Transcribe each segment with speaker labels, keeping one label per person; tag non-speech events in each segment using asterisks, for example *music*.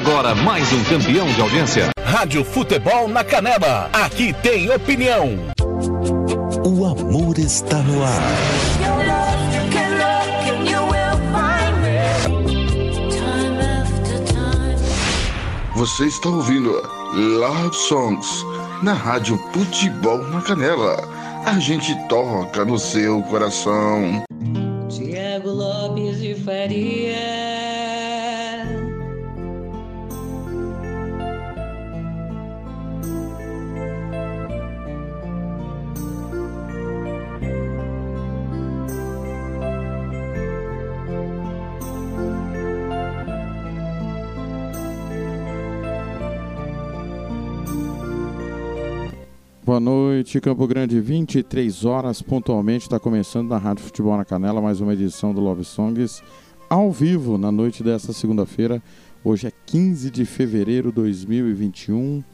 Speaker 1: Agora mais um campeão de audiência.
Speaker 2: Rádio Futebol na Canela. Aqui tem opinião.
Speaker 3: O amor está no ar.
Speaker 4: Você está ouvindo Love Songs na Rádio Futebol na Canela. A gente toca no seu coração.
Speaker 5: Boa noite, Campo Grande, 23 horas pontualmente. Está começando na Rádio Futebol na Canela mais uma edição do Love Songs ao vivo na noite desta segunda-feira. Hoje é 15 de fevereiro de 2021.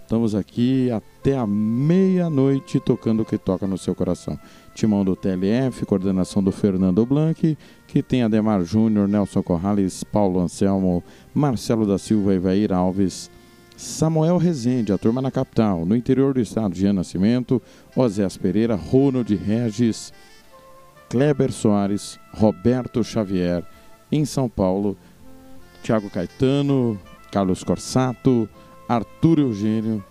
Speaker 5: Estamos aqui até a meia-noite tocando o que toca no seu coração. Timão do TLF, coordenação do Fernando Blanc, que tem Ademar Júnior, Nelson Corrales, Paulo Anselmo, Marcelo da Silva e Vair Alves. Samuel Rezende, a turma na capital, no interior do estado, Jean Nascimento, Osés Pereira, Ronald Regis, Kleber Soares, Roberto Xavier, em São Paulo, Tiago Caetano, Carlos Corsato, Arthur Eugênio,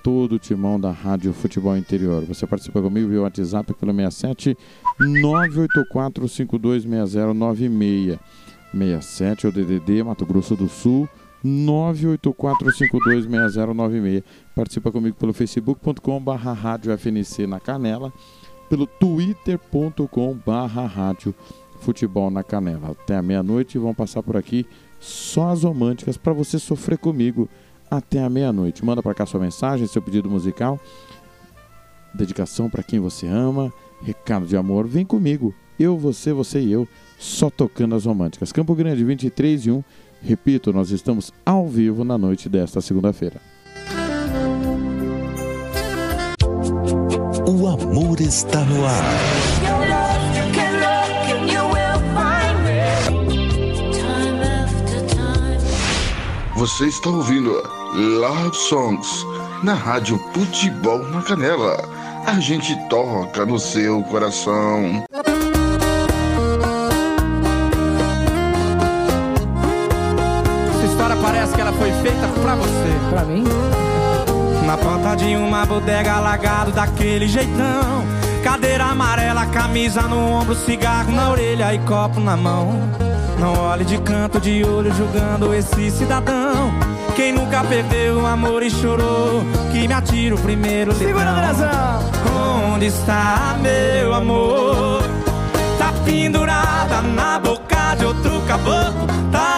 Speaker 5: todo o timão da Rádio Futebol Interior. Você participa comigo via WhatsApp pelo 67 984 526096. 67 é o DDD, Mato Grosso do Sul, 984526096. Participa comigo pelo facebook.com barra rádio FNC na Canela, pelo twitter.com barra rádio futebol na Canela. Até a meia-noite vão passar por aqui só as românticas para você sofrer comigo até a meia-noite. Manda para cá sua mensagem, seu pedido musical, dedicação para quem você ama, recado de amor. Vem comigo, eu, você, você e eu, só tocando as românticas. Campo Grande 23 e 1 Repito, nós estamos ao vivo na noite desta segunda-feira.
Speaker 3: O amor está no ar.
Speaker 4: Você está ouvindo Love Songs na Rádio Futebol na Canela. A gente toca no seu coração.
Speaker 6: Feita pra você.
Speaker 7: Pra mim?
Speaker 6: Na porta de uma bodega alagado daquele jeitão. Cadeira amarela, camisa no ombro, cigarro na orelha e copo na mão. Não olhe de canto de olho julgando esse cidadão. Quem nunca perdeu o amor e chorou, que me atira o primeiro
Speaker 7: Segura, Andrezão!
Speaker 6: Onde está meu amor? Tá pendurada na boca de outro caboclo Tá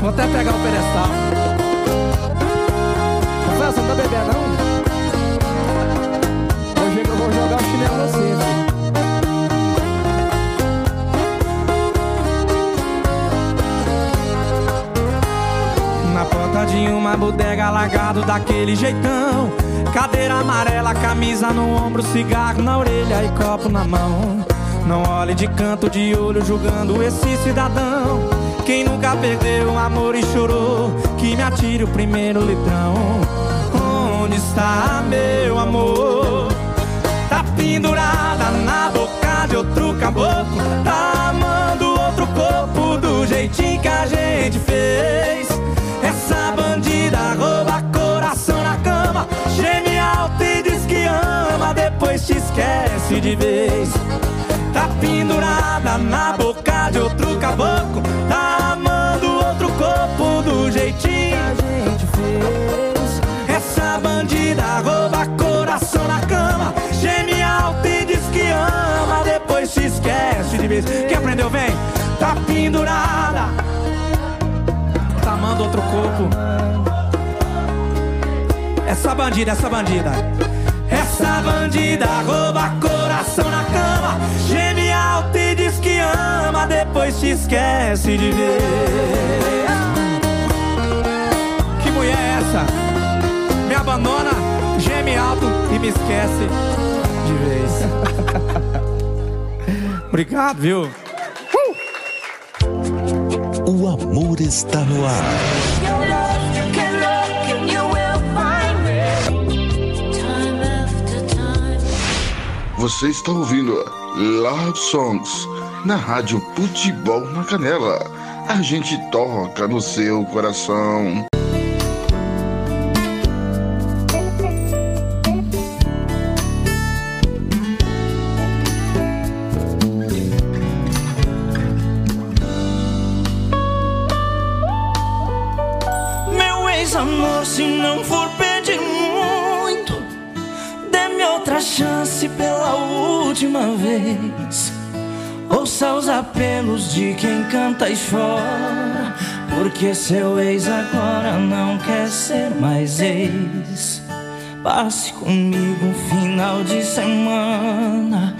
Speaker 7: Vou até pegar o pedestal. Você não tá bebendo, não? Hoje eu vou jogar o chinelo no.
Speaker 6: Na porta de uma bodega alagado daquele jeitão Cadeira amarela, camisa no ombro, cigarro na orelha e copo na mão Não olhe de canto de olho julgando esse cidadão Quem nunca perdeu o amor e chorou Que me atire o primeiro litrão. Onde está meu amor? Tá pendurada na boca de outro caboclo Tá amando outro corpo do jeitinho que a gente fez. Essa bandida rouba coração na cama Geme alto e diz que ama Depois te esquece de vez Tá pendurada na boca de outro caboclo Tá amando outro corpo do jeitinho que a gente fez Essa bandida rouba coração na cama Geme alto e diz que ama Depois te esquece de vez Quem aprendeu vem Tá pendurada
Speaker 8: do outro corpo. Essa bandida, essa bandida. Essa bandida rouba coração na cama. Ama, depois te esquece de ver. Que mulher é essa? Me abandona, geme alto e me esquece de vez. *laughs* Obrigado, viu?
Speaker 3: O amor está no ar.
Speaker 4: Você está ouvindo Love Songs na Rádio Futebol na Canela. A gente toca no seu coração.
Speaker 8: Meu ex-amor, se não for pedir muito, dê-me outra chance pela última vez. Apelos de quem canta e chora, porque seu ex agora não quer ser mais ex. Passe comigo um final de semana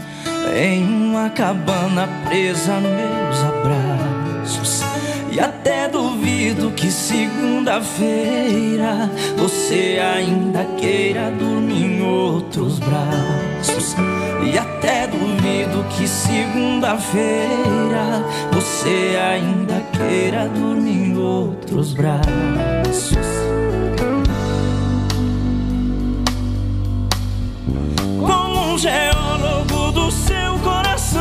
Speaker 8: em uma cabana presa a meus abraços. E até duvido que segunda-feira você ainda queira dormir em outros braços. E até duvido que segunda-feira você ainda queira dormir em outros braços. Como um geólogo do seu coração,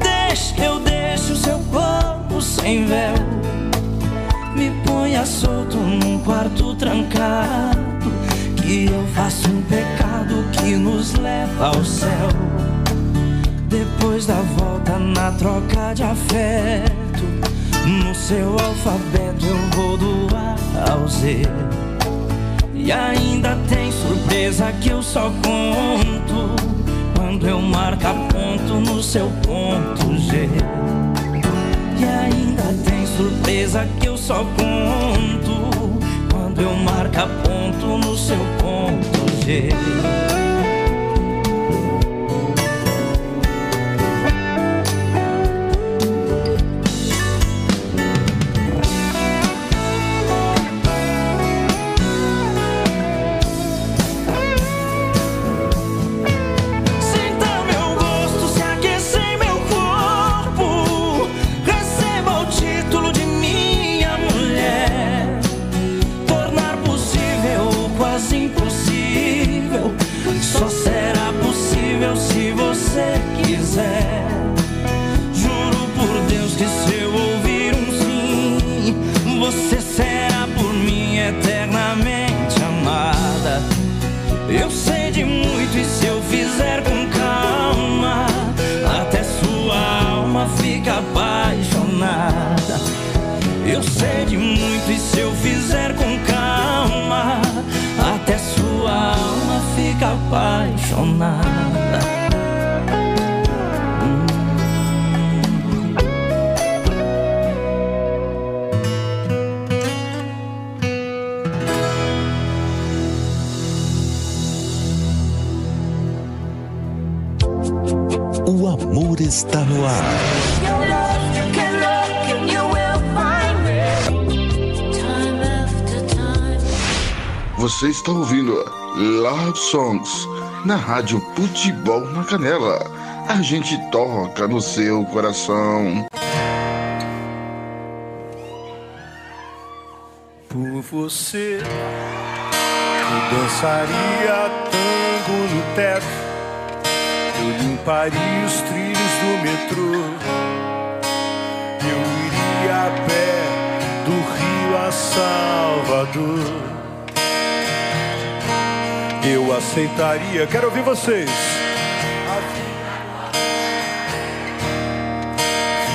Speaker 8: deixe que eu deixe o seu corpo sem véu. Me ponha solto num quarto trancado, que eu faço um pecado que nos leva ao céu. Depois da volta na troca de afeto, no seu alfabeto eu vou do A ao Z. E ainda tem surpresa que eu só conto quando eu marcar ponto no seu ponto G. E ainda tem surpresa que eu só conto quando eu marcar ponto no seu ponto G. Eu sei de muito e se eu fizer com calma, até sua alma fica apaixonada. Eu sei de muito e se eu fizer com calma, até sua alma fica apaixonada.
Speaker 3: Está no ar.
Speaker 4: Você está ouvindo Love Songs na Rádio Futebol na Canela. A gente toca no seu coração.
Speaker 9: Por você, eu dançaria tango no teto, eu limparia os trilhos do metrô, eu iria a pé do Rio a Salvador. Eu aceitaria, quero ouvir vocês.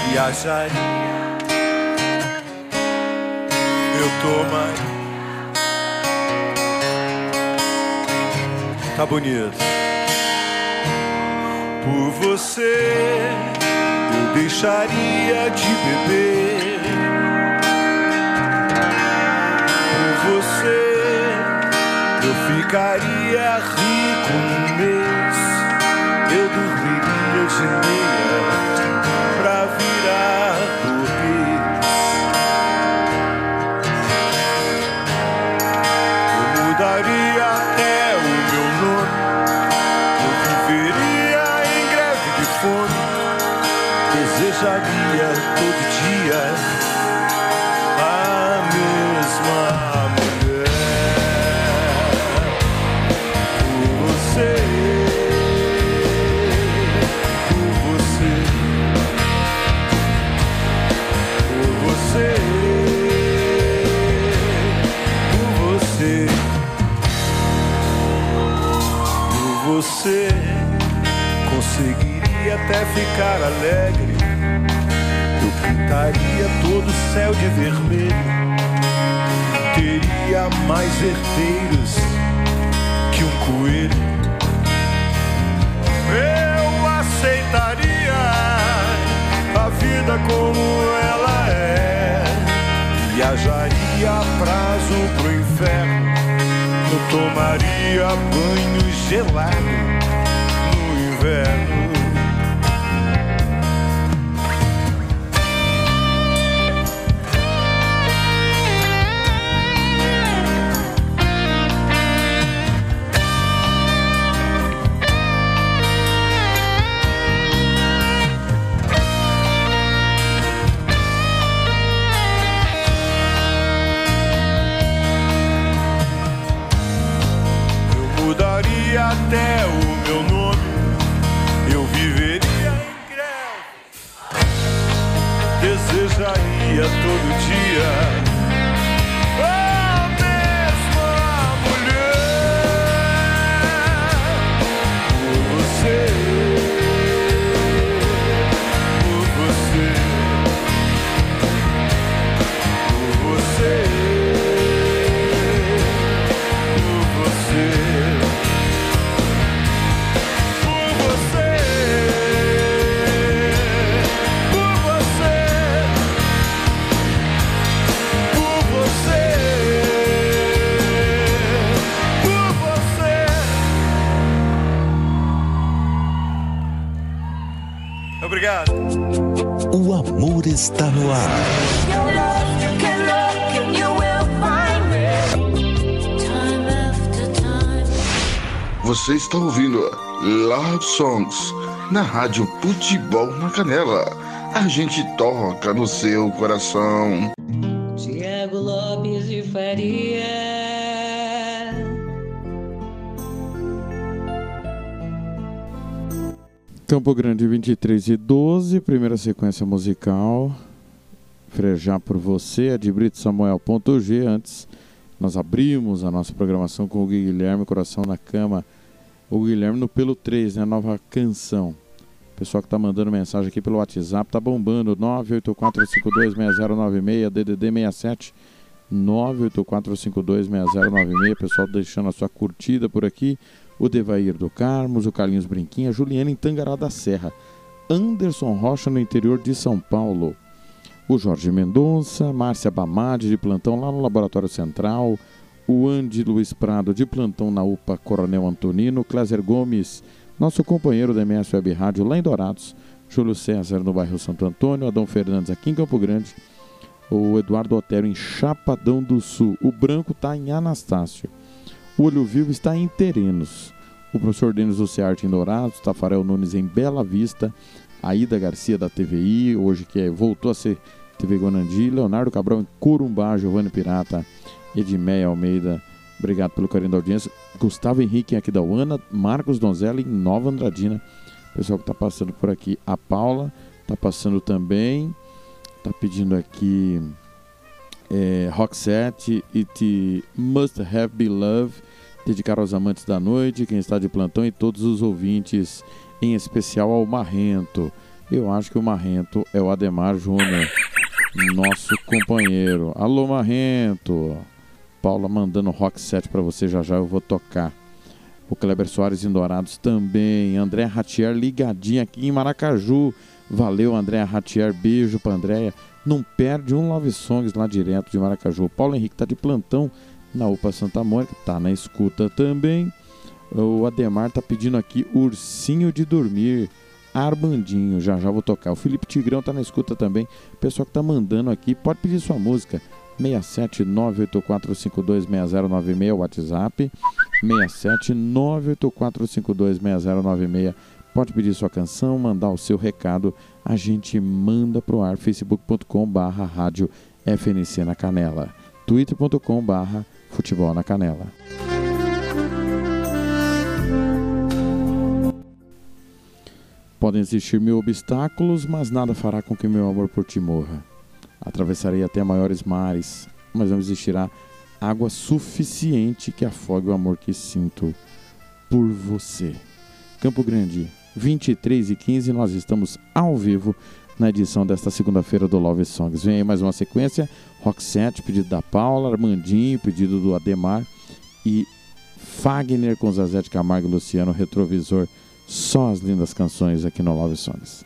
Speaker 9: Viajaria eu tomaria. Tá bonito. Por você, eu deixaria de beber. você, eu ficaria rico num mês. Eu dormiria de meia pra virar até ficar alegre. Eu pintaria todo o céu de vermelho. Teria mais herdeiros que um coelho. Eu aceitaria a vida como ela é. Viajaria a prazo pro inferno. Eu tomaria banho gelado no inverno.
Speaker 3: Está
Speaker 4: ouvindo Love Songs na Rádio Futebol na Canela. A gente toca no seu coração.
Speaker 10: Tiago Lopes de Faria.
Speaker 5: Campo Grande 23 e 12, primeira sequência musical. Frejar por você, é de Brito Samuel.g. Antes, nós abrimos a nossa programação com o Guilherme Coração na Cama. O Guilherme no Pelo 3, né? Nova canção. Pessoal que tá mandando mensagem aqui pelo WhatsApp, tá bombando. 984526096, DDD 67. 984526096. Pessoal deixando a sua curtida por aqui. O Devair do Carmos, o Carlinhos Brinquinha, Juliana em Tangará da Serra. Anderson Rocha no interior de São Paulo. O Jorge Mendonça, Márcia Bamade de plantão lá no Laboratório Central. O Andy Luiz Prado de plantão na UPA Coronel Antonino. Cléser Gomes, nosso companheiro da MS Web Rádio lá em Dourados. Júlio César no bairro Santo Antônio. Adão Fernandes aqui em Campo Grande. O Eduardo Otero em Chapadão do Sul. O Branco está em Anastácio. O Olho Vivo está em Terenos. O professor Denis Luciarte em Dourados. Tafarel Nunes em Bela Vista. Aida Garcia da TVI, hoje que é, voltou a ser TV Gonandi. Leonardo Cabral em Corumbá. Giovanni Pirata. Edmeia Almeida. Obrigado pelo carinho da audiência. Gustavo Henrique em Aquidauana. Marcos Donzelli em Nova Andradina. Pessoal que está passando por aqui. A Paula está passando também. Está pedindo aqui é, Roxette, It Must Have Be Love, dedicar aos amantes da noite, quem está de plantão e todos os ouvintes, em especial ao Marrento. Eu acho que o Marrento é o Ademar Júnior, nosso companheiro. Alô, Marrento! Paula mandando Roxette para você, já já eu vou tocar. O Kleber Soares em Dourados também. André Ratier ligadinho aqui em Maracaju. Valeu, André Ratier. Beijo pra Andréia. Não perde um Love Songs lá direto de Maracaju. O Paulo Henrique tá de plantão na UPA Santa Mônica, tá na escuta também. O Ademar tá pedindo aqui Ursinho de Dormir, Armandinho, já já vou tocar. O Felipe Tigrão tá na escuta também. O pessoal que tá mandando aqui, pode pedir sua música. 67984526096 WhatsApp 67984526096 Pode pedir sua canção, mandar o seu recado, a gente manda pro ar facebook.com barra rádio FNC na Canela, twitter.com barra futebol na Canela. Podem existir mil obstáculos, mas nada fará com que meu amor por ti morra. Atravessarei até maiores mares, mas não existirá água suficiente que afogue o amor que sinto por você. Campo Grande, 23 e 15, nós estamos ao vivo na edição desta segunda-feira do Love Songs. Vem aí mais uma sequência: 7, pedido da Paula, Armandinho, pedido do Ademar e Fagner com Zezé de Camargo e Luciano, retrovisor. Só as lindas canções aqui no Love Songs.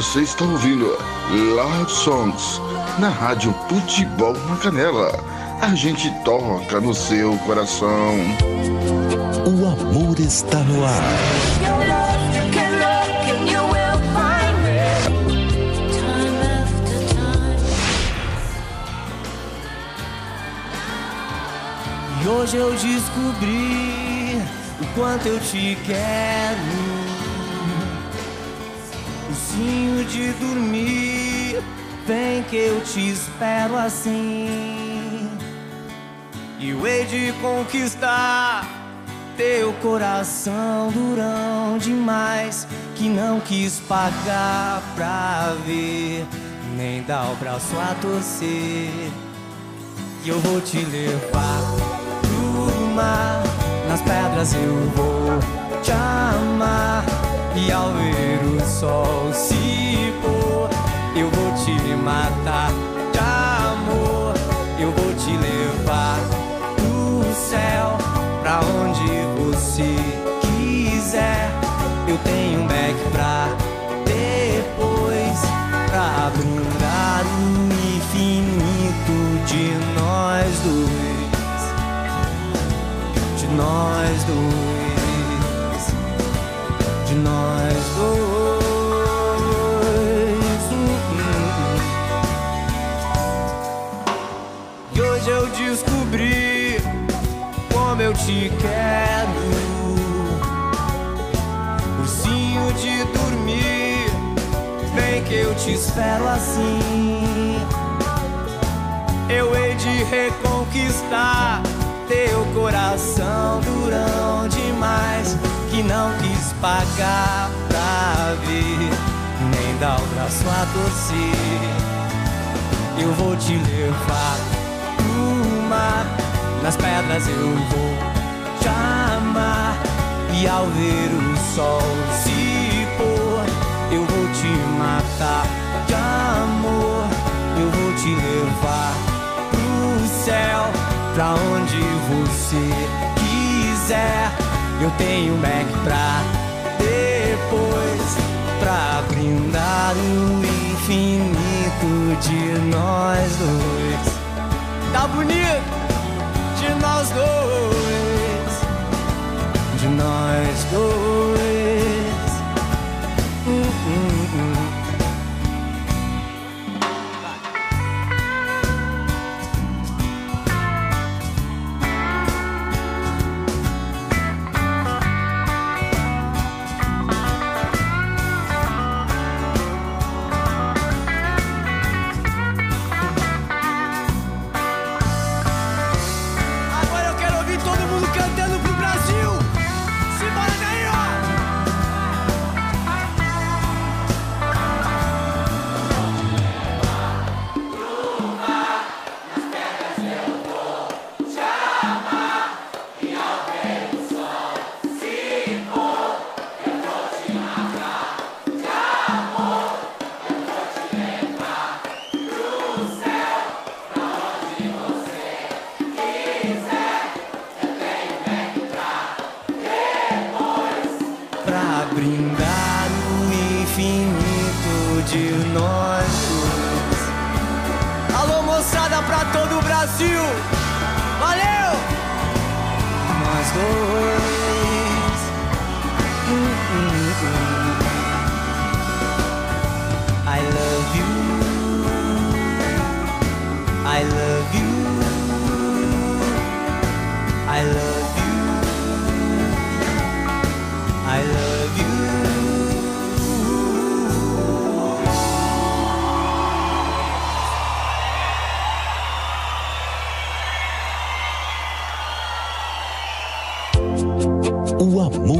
Speaker 4: Você está ouvindo Love Songs na Rádio Futebol na Canela. A gente toca no seu coração.
Speaker 3: O amor está no ar.
Speaker 11: E hoje eu descobri o quanto eu te quero. Ursinho de dormir, vem que eu te espero assim. E eu hei de conquistar teu coração durão demais que não quis pagar pra ver, nem dar o braço a torcer. E eu vou te levar pro mar. Nas pedras eu vou te amar. E ao ver o sol se pôr, eu vou te matar de amor. Eu vou te levar pro céu, pra onde você quiser. Eu tenho um back pra depois, pra brindar o infinito de nós dois, de nós dois, nós dois. Hum, hum. E hoje eu descobri como eu te quero. Ursinho de dormir, vem que eu te espero assim. Eu hei de reconquistar teu coração durão demais que não quis pagar pra ver, nem dar o braço a torcer. Eu vou te levar pro mar, nas pedras eu vou te amar. E ao ver o sol se pôr, eu vou te matar de amor. Eu vou te levar pro céu, pra onde você quiser. Eu tenho back pra depois, pra brindar o infinito de nós dois. Tá bonito? De nós dois, de nós dois.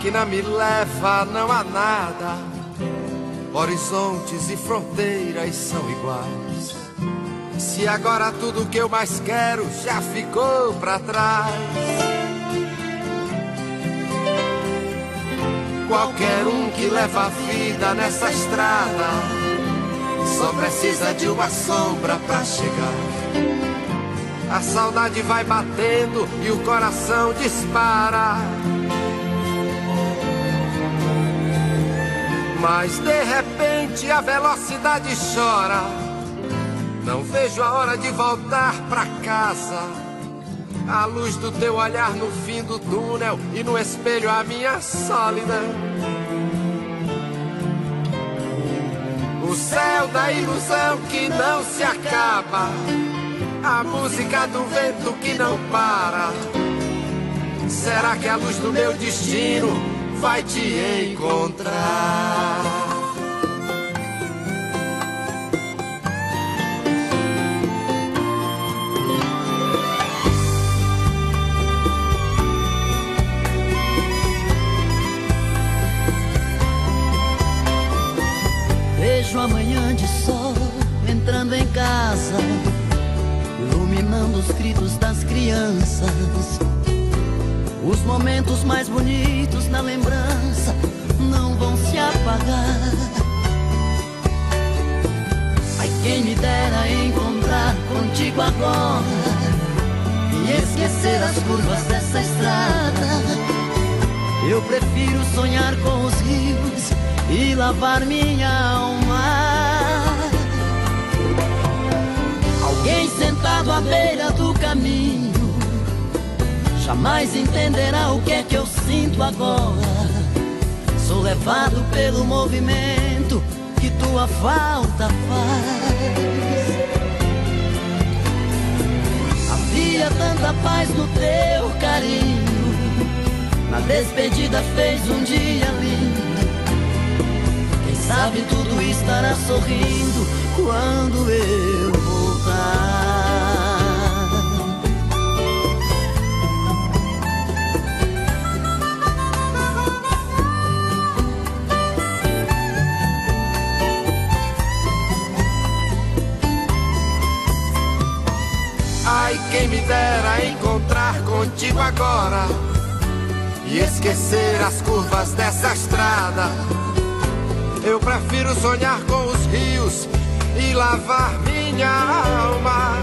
Speaker 12: Máquina me leva não há nada. Horizontes e fronteiras são iguais. Se agora tudo que eu mais quero já ficou pra trás. Qualquer um que leva a vida nessa estrada só precisa de uma sombra pra chegar. A saudade vai batendo e o coração dispara. Mas de repente a velocidade chora. Não vejo a hora de voltar pra casa. A luz do teu olhar no fim do túnel e no espelho a minha sólida. O céu da ilusão que não se acaba. A música do vento que não para. Será que a luz do meu destino vai te encontrar?
Speaker 13: Vejo amanhã de sol entrando em casa, iluminando os gritos das crianças. Os momentos mais bonitos na lembrança não vão se apagar. Ai, quem me dera encontrar contigo agora e esquecer as curvas dessa estrada. Eu prefiro sonhar com os rios e lavar minha alma. Alguém sentado à beira do caminho jamais entenderá o que é que eu sinto agora. Sou levado pelo movimento que tua falta faz. Havia tanta paz no teu carinho. Na despedida fez um dia lindo. Quem sabe tudo estará sorrindo quando eu
Speaker 12: agora e esquecer as curvas dessa estrada. Eu prefiro sonhar com os rios e lavar minha alma.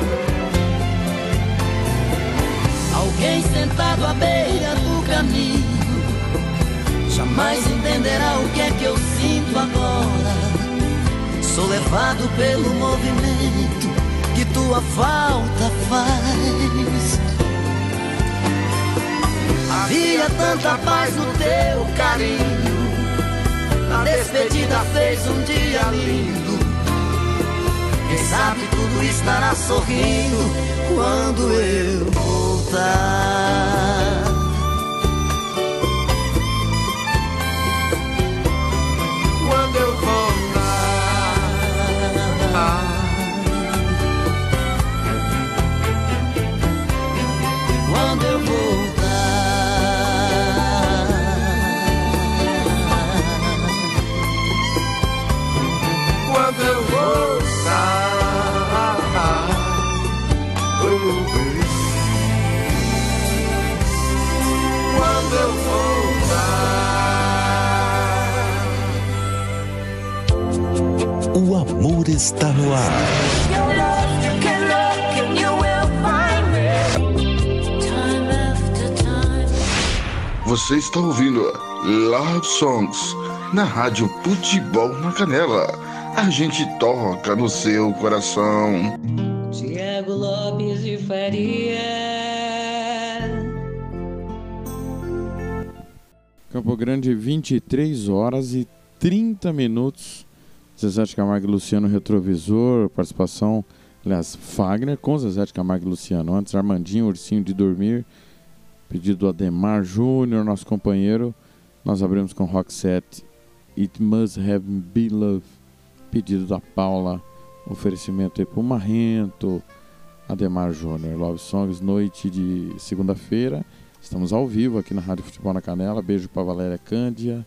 Speaker 13: Alguém sentado à beira do caminho jamais entenderá o que é que eu sinto agora. Sou levado pelo movimento que tua falta faz. Havia tanta paz no teu carinho. Na despedida fez um dia lindo. Quem sabe tudo estará sorrindo quando eu voltar.
Speaker 3: Está no ar.
Speaker 4: Você está ouvindo Love Songs na Rádio Futebol na Canela. A gente toca no seu coração.
Speaker 10: Tiago Lopes de Faria.
Speaker 5: Campo Grande, 23 horas e 30 minutos. Zezé Camargo e Luciano Retrovisor, participação, aliás, Fagner com Zezé Camargo e Luciano. Antes, Armandinho, Ursinho de Dormir, pedido do Ademar Júnior, nosso companheiro. Nós abrimos com Roxette, It Must Have Been Love, pedido da Paula. Oferecimento aí pro Marrento, Ademar Júnior. Love Songs, noite de segunda-feira. Estamos ao vivo aqui na Rádio Futebol na Canela. Beijo para Valéria Cândia,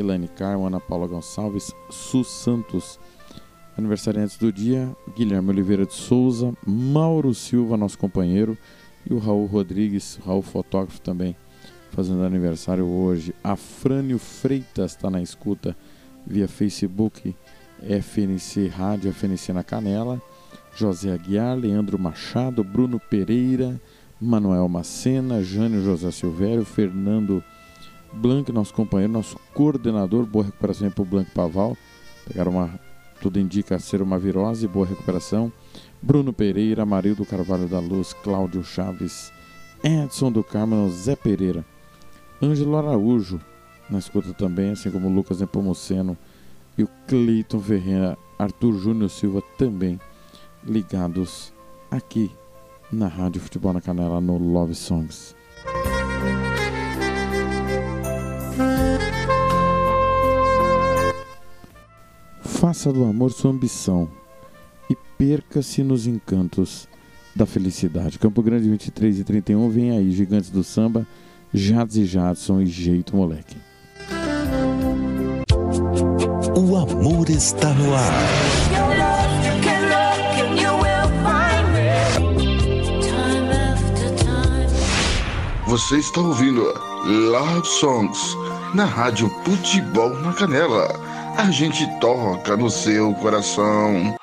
Speaker 5: Elaine Carmo, Ana Paula Gonçalves, Su Santos. Aniversariantes do dia, Guilherme Oliveira de Souza, Mauro Silva, nosso companheiro, e o Raul Rodrigues, Raul fotógrafo também, fazendo aniversário hoje. Afrânio Freitas está na escuta via Facebook, FNC Rádio, FNC na Canela. José Aguiar, Leandro Machado, Bruno Pereira, Manuel Macena, Jânio José Silvério, Fernando Blanc, nosso companheiro, nosso coordenador, boa recuperação para o Blanc Paval. Pegaram uma, tudo indica ser uma virose, boa recuperação. Bruno Pereira, Marildo Carvalho da Luz, Cláudio Chaves, Edson do Carmo, Zé Pereira, Ângelo Araújo, na escuta também, assim como Lucas Nepomuceno e o Cleiton Ferreira, Arthur Júnior Silva também ligados aqui na Rádio Futebol na Canela no Love Songs. Faça do amor sua ambição e perca-se nos encantos da felicidade. Campo Grande 23 e 31, vem aí, Gigantes do Samba, Jades e Jadson e Jeito Moleque.
Speaker 3: O amor está no ar.
Speaker 14: Você está ouvindo Love Songs na Rádio Futebol na Canela. A gente toca no seu coração.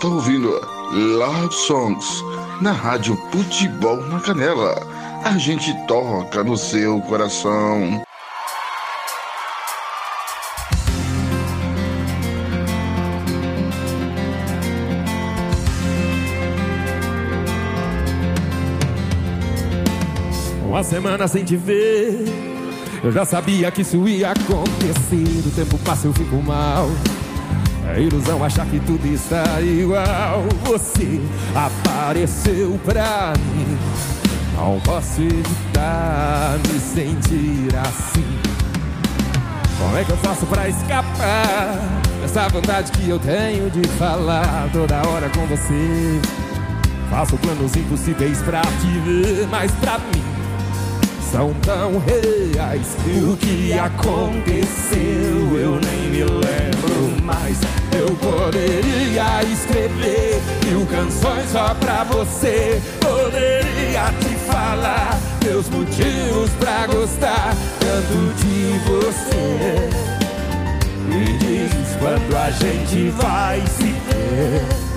Speaker 3: Está
Speaker 14: ouvindo Love Songs na Rádio Futebol na Canela. A gente toca no seu coração.
Speaker 15: Uma semana sem te ver. Eu já sabia que isso ia acontecer. O tempo passa, eu fico mal. É ilusão achar que tudo está igual. Você apareceu pra mim. Não posso evitar me sentir assim. Como é que eu faço pra escapar dessa vontade que eu tenho de falar toda hora com você? Faço planos impossíveis pra te ver, mas pra mim são tão reais. O que aconteceu eu nem me lembro mais. Eu poderia escrever mil canções só pra você. Poderia te falar meus motivos pra gostar tanto de você. Me diz quando a gente vai se ver.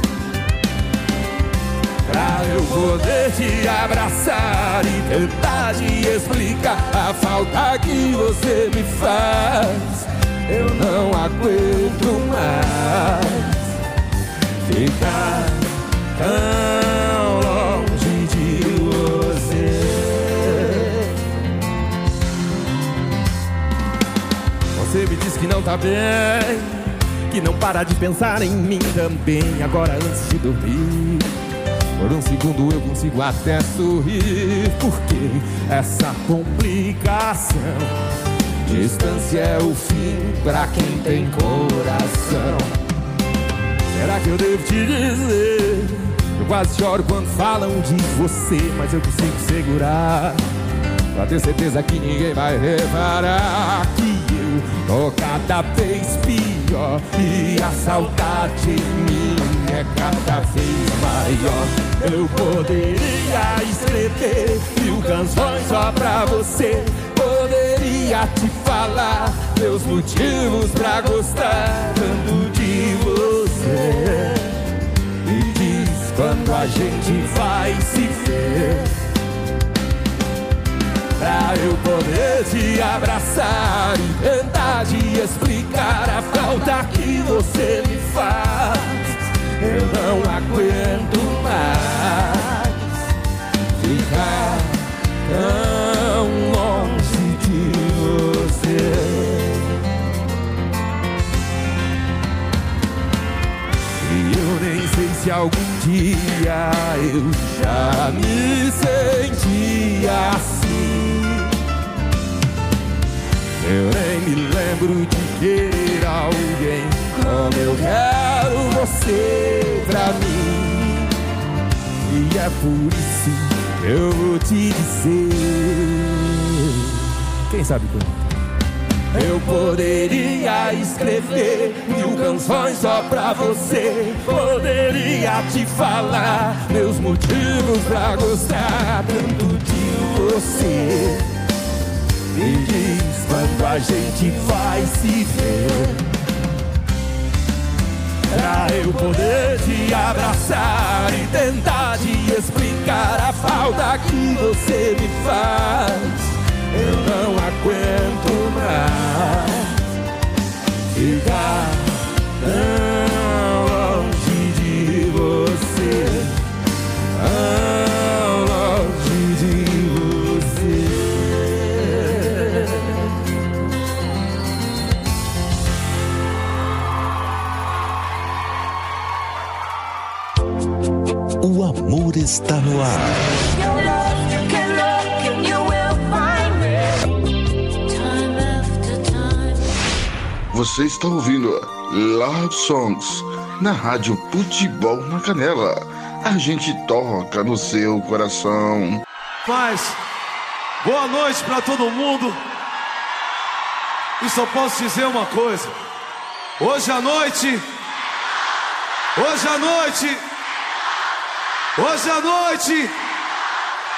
Speaker 15: Pra eu poder te abraçar e tentar te explicar a falta que você me faz. Eu não aguento mais ficar tão longe de você. Você me diz que não tá bem, que não para de pensar em mim também. Agora antes de dormir. Por um segundo eu consigo até sorrir. Porque essa complicação? Distância é o fim pra quem tem coração. Será que eu devo te dizer? Eu quase choro quando falam de você Mas eu consigo segurar. Pra ter certeza que ninguém vai reparar Que eu tô cada vez pior E a saudade em é cada vez maior eu poderia escrever mil canções só pra você. Poderia te falar meus motivos pra gostar tanto de você. Me diz quando a gente vai se ver. Pra eu poder te abraçar e tentar te explicar a falta que você me faz. Eu não aguento mais ficar tão longe de você. E eu nem sei se algum dia eu já me senti assim. Eu nem me lembro de querer alguém como eu quero você pra mim. E é por isso que eu vou te dizer. Quem sabe quando? Eu poderia escrever mil canções só pra você. Poderia te falar meus motivos pra gostar tanto de você. Me diz quando a gente vai se ver. Pra eu poder te abraçar e tentar te explicar a falta que você me faz. Eu não aguento mais ficar tão
Speaker 3: está no ar.
Speaker 4: Você está ouvindo Love Songs na Rádio Futebol na Canela. A gente toca no seu coração.
Speaker 16: Mas, boa noite pra todo mundo. E só posso dizer uma coisa. Hoje à noite, hoje à noite, hoje à noite,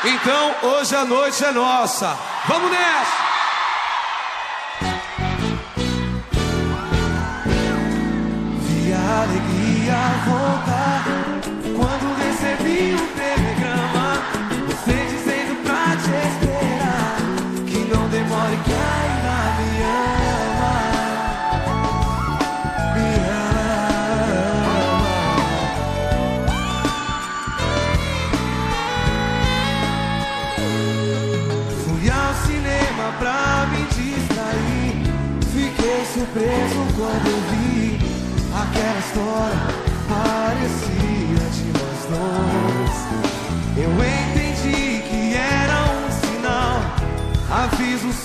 Speaker 16: então hoje à noite é nossa. Vamos nessa!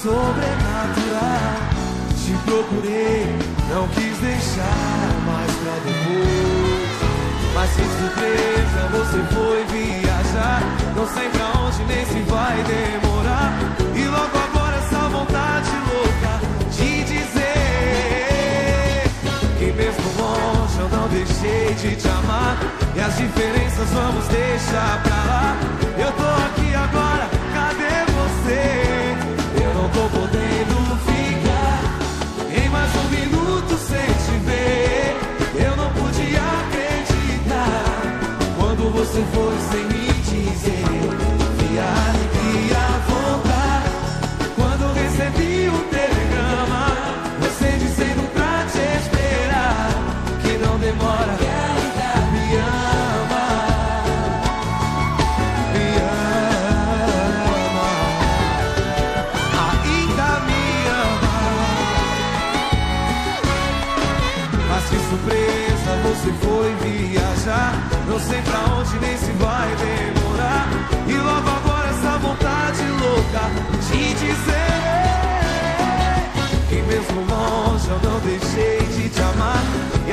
Speaker 16: Sobrenatural. Te procurei, não quis deixar mais pra depois. Mas sem surpresa você foi viajar. Não sei pra onde nem se vai demorar. E logo agora essa vontade louca de dizer que mesmo longe eu não deixei de te amar. E as diferenças vamos deixar pra lá. Eu tô aqui agora, cadê você? Tô podendo ficar em mais um minuto sem te ver. Eu não podia acreditar quando você foi sem me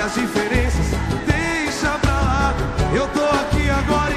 Speaker 16: as diferenças deixa pra lá. Eu tô aqui agora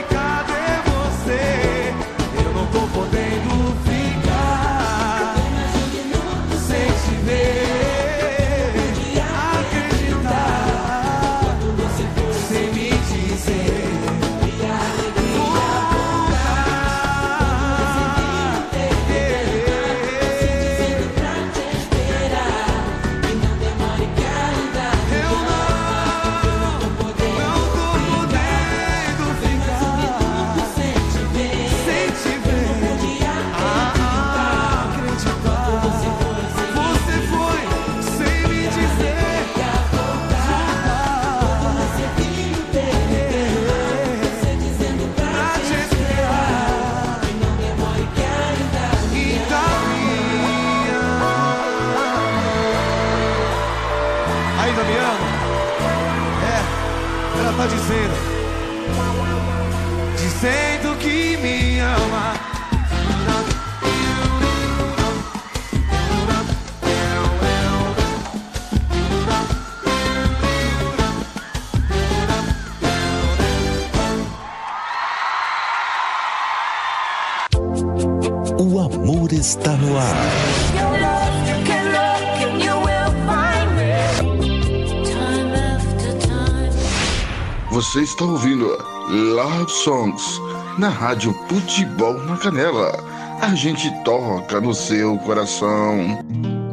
Speaker 16: Você
Speaker 3: está
Speaker 4: ouvindo Love Songs na Rádio Futebol na Canela. A gente toca no seu coração.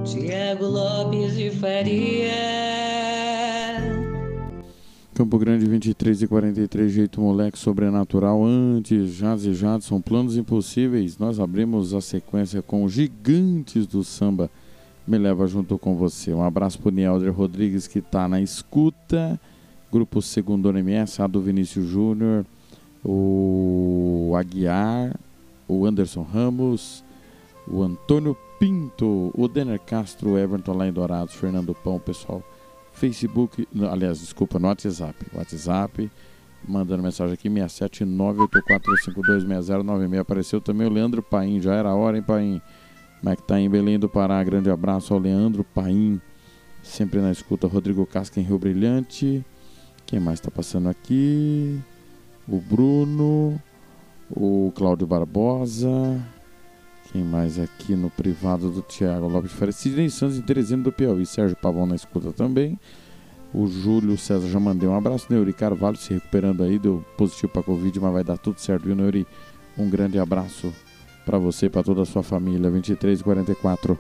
Speaker 10: Tiago Lopes de Faria.
Speaker 5: Campo Grande 23 e 43, jeito moleque sobrenatural. Antes, Jazz e Jadson, planos impossíveis. Nós abrimos a sequência com Gigantes do Samba. Me leva junto com você. Um abraço pro Nielder Rodrigues que tá na escuta. Grupo Segundo MS, a do Vinícius Júnior, o Aguiar, o Anderson Ramos, o Antônio Pinto, o Denner Castro, o Everton lá em Dourados, Fernando Pão, pessoal. Facebook, aliás, desculpa, no WhatsApp. WhatsApp, mandando mensagem aqui, 67984526096. Apareceu também o Leandro Paim, já era hora, hein, Paim? Como é que tá em Belém do Pará? Grande abraço ao Leandro Paim, sempre na escuta. Rodrigo Casca em Rio Brilhante. Quem mais tá passando aqui? O Bruno, o Cláudio Barbosa. Quem mais aqui no privado do Thiago Lopes de Faria? Sidney Santos em Teresina do Piauí. Sérgio Pavão na escuta também. O Júlio César já mandei um abraço. Neuri Carvalho se recuperando aí. Deu positivo para Covid, mas vai dar tudo certo, viu, Neuri? Um grande abraço para você e para toda a sua família. 23 e 44.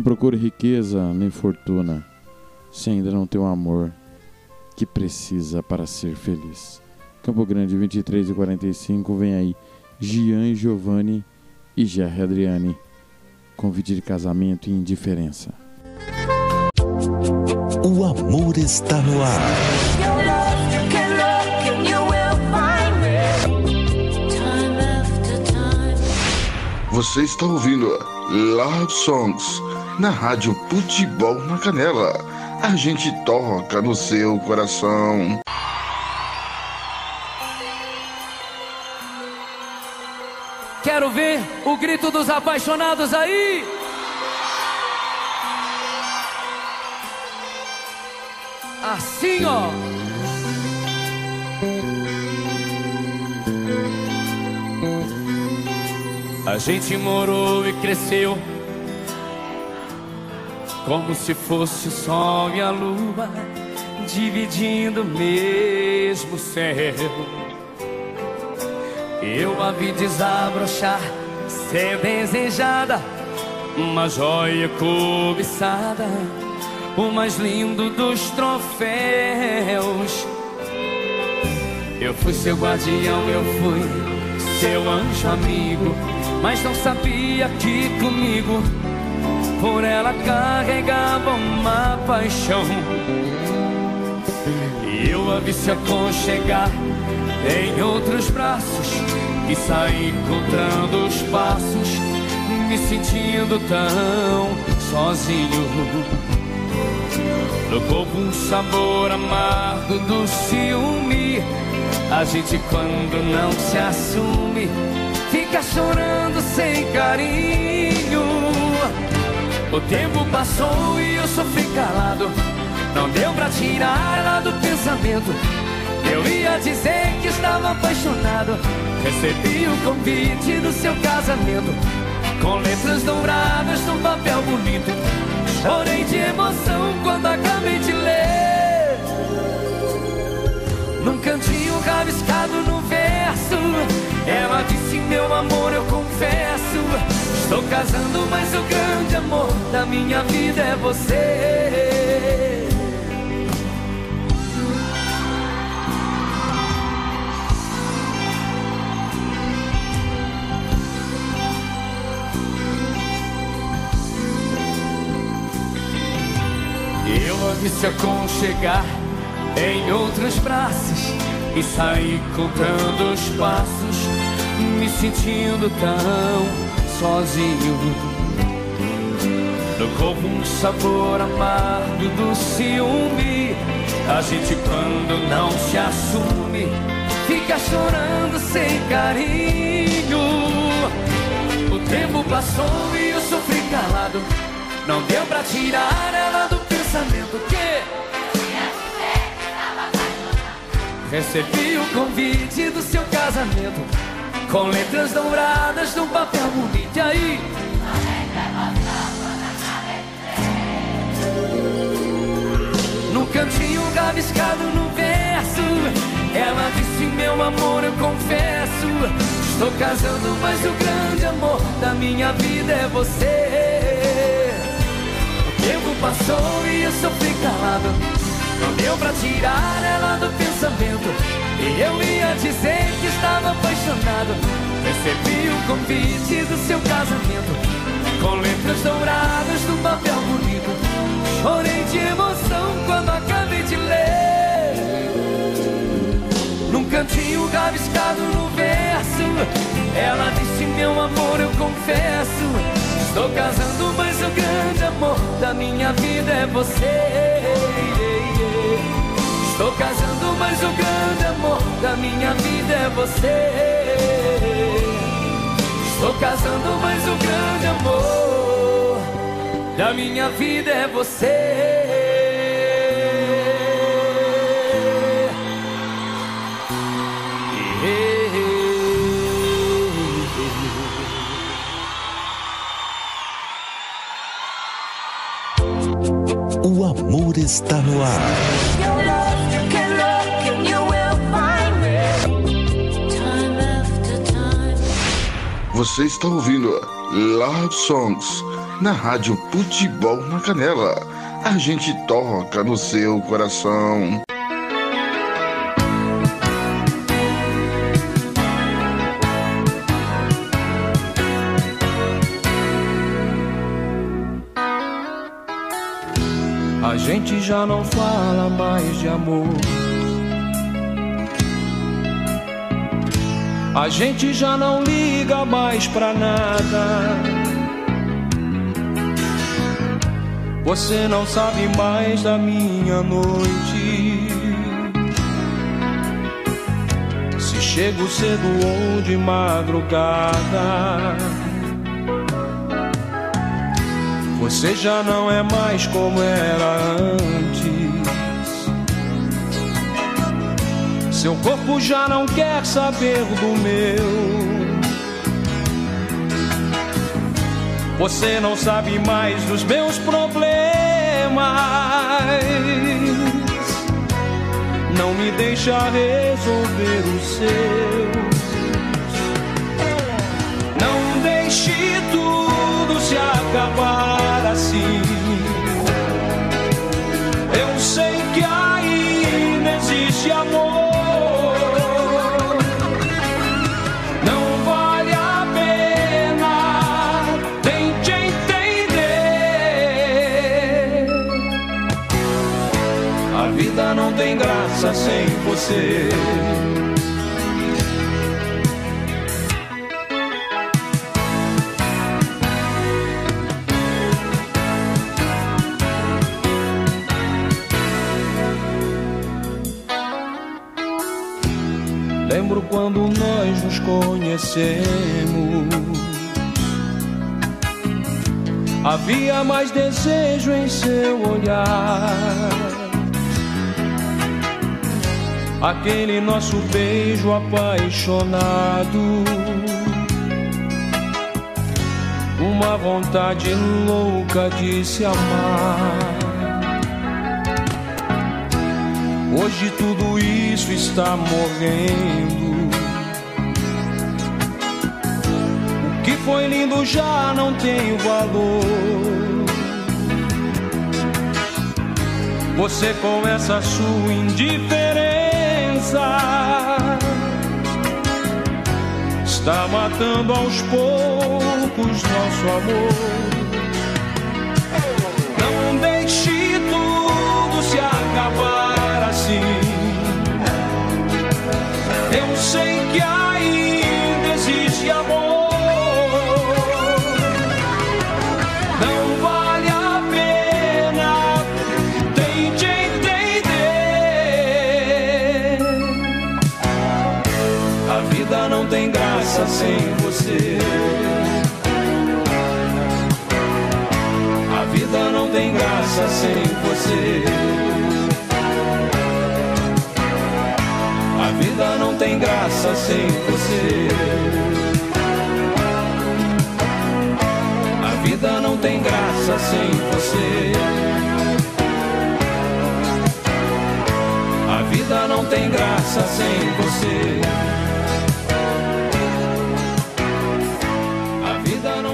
Speaker 5: Não procure riqueza nem fortuna, se ainda não tem o amor que precisa para ser feliz. Campo Grande, 23 e 45, vem aí Gian e Giovanni e Gerry Adriane. Convite de casamento e indiferença.
Speaker 3: O amor está no ar.
Speaker 4: Você está ouvindo Love Songs na Rádio Futebol na Canela. A gente toca no seu coração.
Speaker 17: Quero ver o grito dos apaixonados aí. Assim, ó. A gente morou e cresceu como se fosse o sol e a lua dividindo o mesmo céu. Eu a vi desabrochar, ser desejada, uma joia cobiçada, o mais lindo dos troféus. Eu fui seu guardião, eu fui seu anjo amigo, mas não sabia que comigo por ela carregava uma paixão. E eu a vi se aconchegar em outros braços e saí contando os passos, me sentindo tão sozinho. No corpo um sabor amargo do ciúme. A gente quando não se assume, fica chorando sem carinho. O tempo passou e eu sofri calado. Não deu pra tirar ela do pensamento. Eu ia dizer que estava apaixonado. Recebi o convite do seu casamento. Com letras douradas num papel bonito. Chorei de emoção quando acabei de ler. Num cantinho rabiscado no verso. Ela disse: Meu amor, eu confesso. Estou casando, mas o grande amor da minha vida é você. Eu vi se aconchegar em outros braços e saí contando os passos, me sentindo tão sozinho. No corpo um sabor amargo do ciúme. A gente quando não se assume, fica chorando sem carinho. O tempo passou e eu sofri calado. Não deu pra tirar ela do pensamento que Recebi o convite do seu casamento Com letras douradas num papel bonito E aí? No cantinho rabiscado no verso Ela disse, meu amor, eu confesso Estou casando, mas o grande amor da minha vida é você. O tempo passou e eu sofri calado. Não deu pra tirar ela do pensamento E eu ia dizer que estava apaixonado Recebi o convite do seu casamento com letras douradas num papel bonito. Chorei de emoção quando acabei de ler. Num cantinho rabiscado no verso, ela disse: Meu amor, eu confesso. Estou casando, mas o grande amor da minha vida é você. Estou casando, mas o grande amor da minha vida é você. Estou casando, mas o grande amor da minha vida é você.
Speaker 3: O amor está no ar.
Speaker 4: Você está ouvindo Love Songs na Rádio Futebol na Canela. A gente toca no seu coração.
Speaker 11: A gente já não fala mais de amor.
Speaker 18: A gente já não liga mais pra nada. Você não sabe mais da minha noite. Se chego cedo ou de madrugada. Você já não é mais como era antes. Seu corpo já não quer saber do meu. Você não sabe mais dos meus problemas. Não me deixa resolver os seus. Não deixe tudo se acabar assim. Eu sei que ainda existe amor. Lembro quando nós nos conhecemos. Havia mais desejo em seu olhar. Aquele nosso beijo apaixonado. Uma vontade louca de se amar. Hoje tudo isso está morrendo. O que foi lindo já não tem valor. Você com essa sua indiferença está matando aos poucos nosso amor. Não tem graça sem você. A vida não tem graça sem você. A vida não tem graça sem você. A vida não tem graça sem você. A vida não tem graça sem você.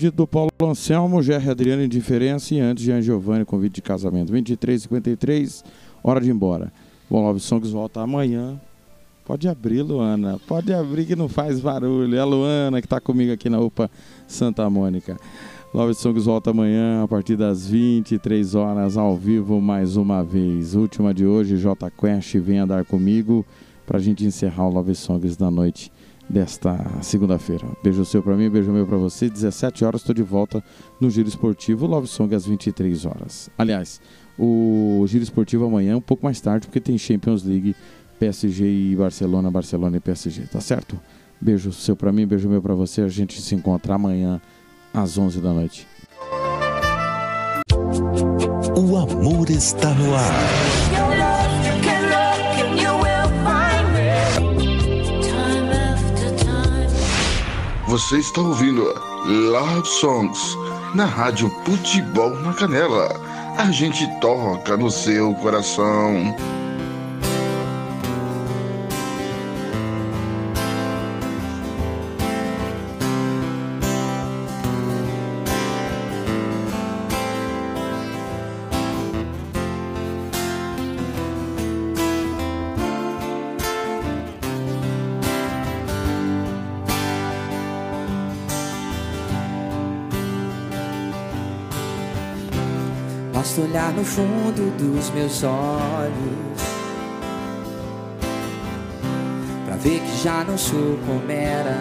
Speaker 5: Pedido do Paulo Anselmo, Gerry Adriano Indiferença e antes Jean Giovanni, convite de casamento. 23h53, hora de ir embora. Bom, Love Songs volta amanhã. Pode abrir, Luana. Pode abrir que não faz barulho. É a Luana que está comigo aqui na UPA Santa Mônica. Love Songs volta amanhã a partir das 23 horas ao vivo mais uma vez. Última de hoje, J Quest vem andar comigo para a gente encerrar o Love Songs da noite desta segunda-feira. Beijo seu para mim, beijo meu para você. 17 horas estou de volta no Giro Esportivo, Love Song às 23 horas. Aliás, o Giro Esportivo amanhã um pouco mais tarde porque tem Champions League, PSG e Barcelona, Barcelona e PSG, tá certo? Beijo seu para mim, beijo meu para você. A gente se encontra amanhã às 11 da noite.
Speaker 3: O amor está no ar.
Speaker 4: Você está ouvindo Love Songs na Rádio Futebol na Canela. A gente toca no seu coração.
Speaker 7: No fundo dos meus olhos. Pra ver que já não sou como era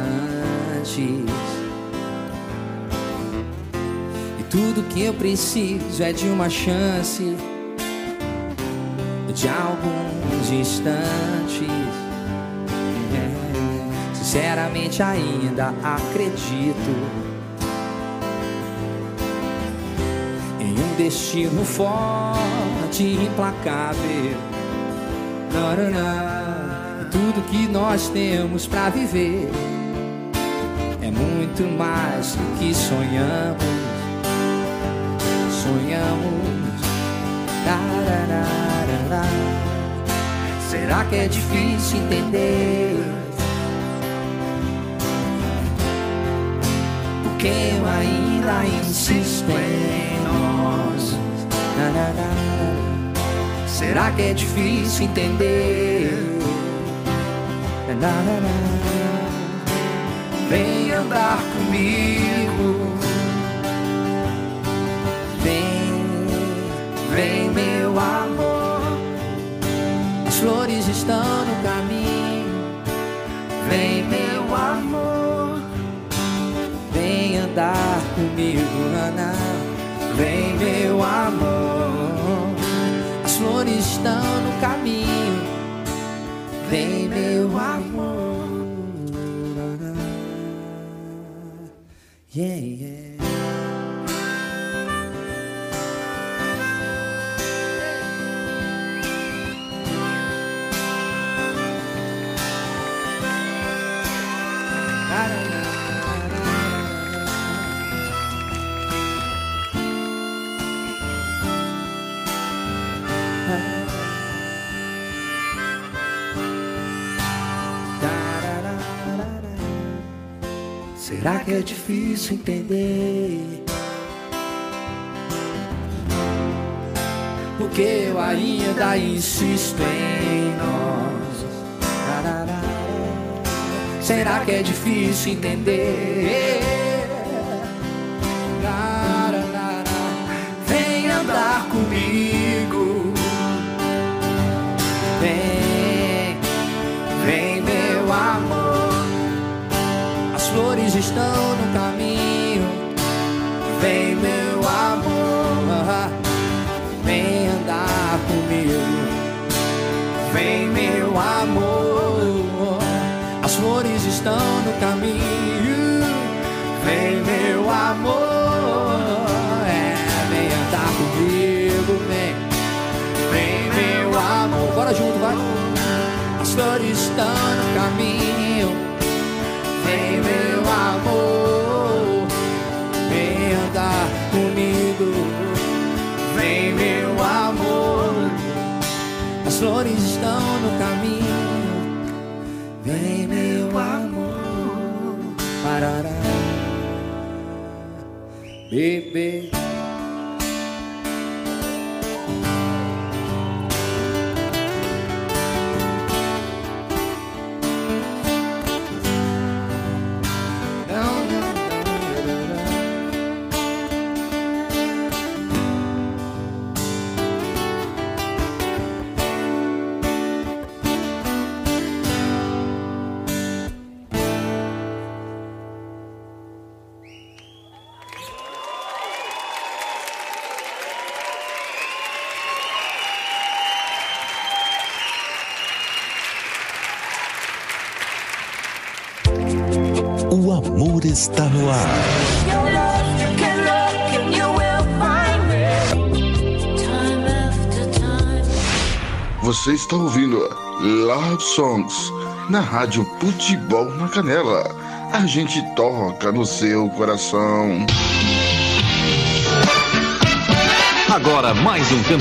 Speaker 7: antes. E tudo que eu preciso é de uma chance. De alguns instantes. É, Sinceramente ainda acredito destino forte e implacável. Tudo que nós temos pra viver é muito mais do que sonhamos. Sonhamos. Será que é difícil entender? Porque eu ainda insisto em Será que é difícil entender? Vem andar comigo. Vem, vem, meu amor. As flores estão no caminho. Vem, meu amor. Vem andar comigo, Ana. Vem, meu amor. As flores estão no caminho. Vem, meu amor. Yeah, yeah. Será que é difícil entender? Porque eu ainda insisto em nós. Será que é difícil entender? Flores estão no caminho. Vem, meu amor. Vem andar comigo. Vem, meu amor. As flores estão no caminho. Vem, meu amor. É, vem andar comigo. Vem, vem, meu amor. Bora junto, vai. As flores estão no caminho. Amor, vem andar comigo. Vem, meu amor, as flores estão no caminho. Vem, meu amor, parará, bebê.
Speaker 4: Você está ouvindo Love Songs na Rádio Futebol na Canela. A gente toca no seu coração.
Speaker 1: Agora mais um campeão.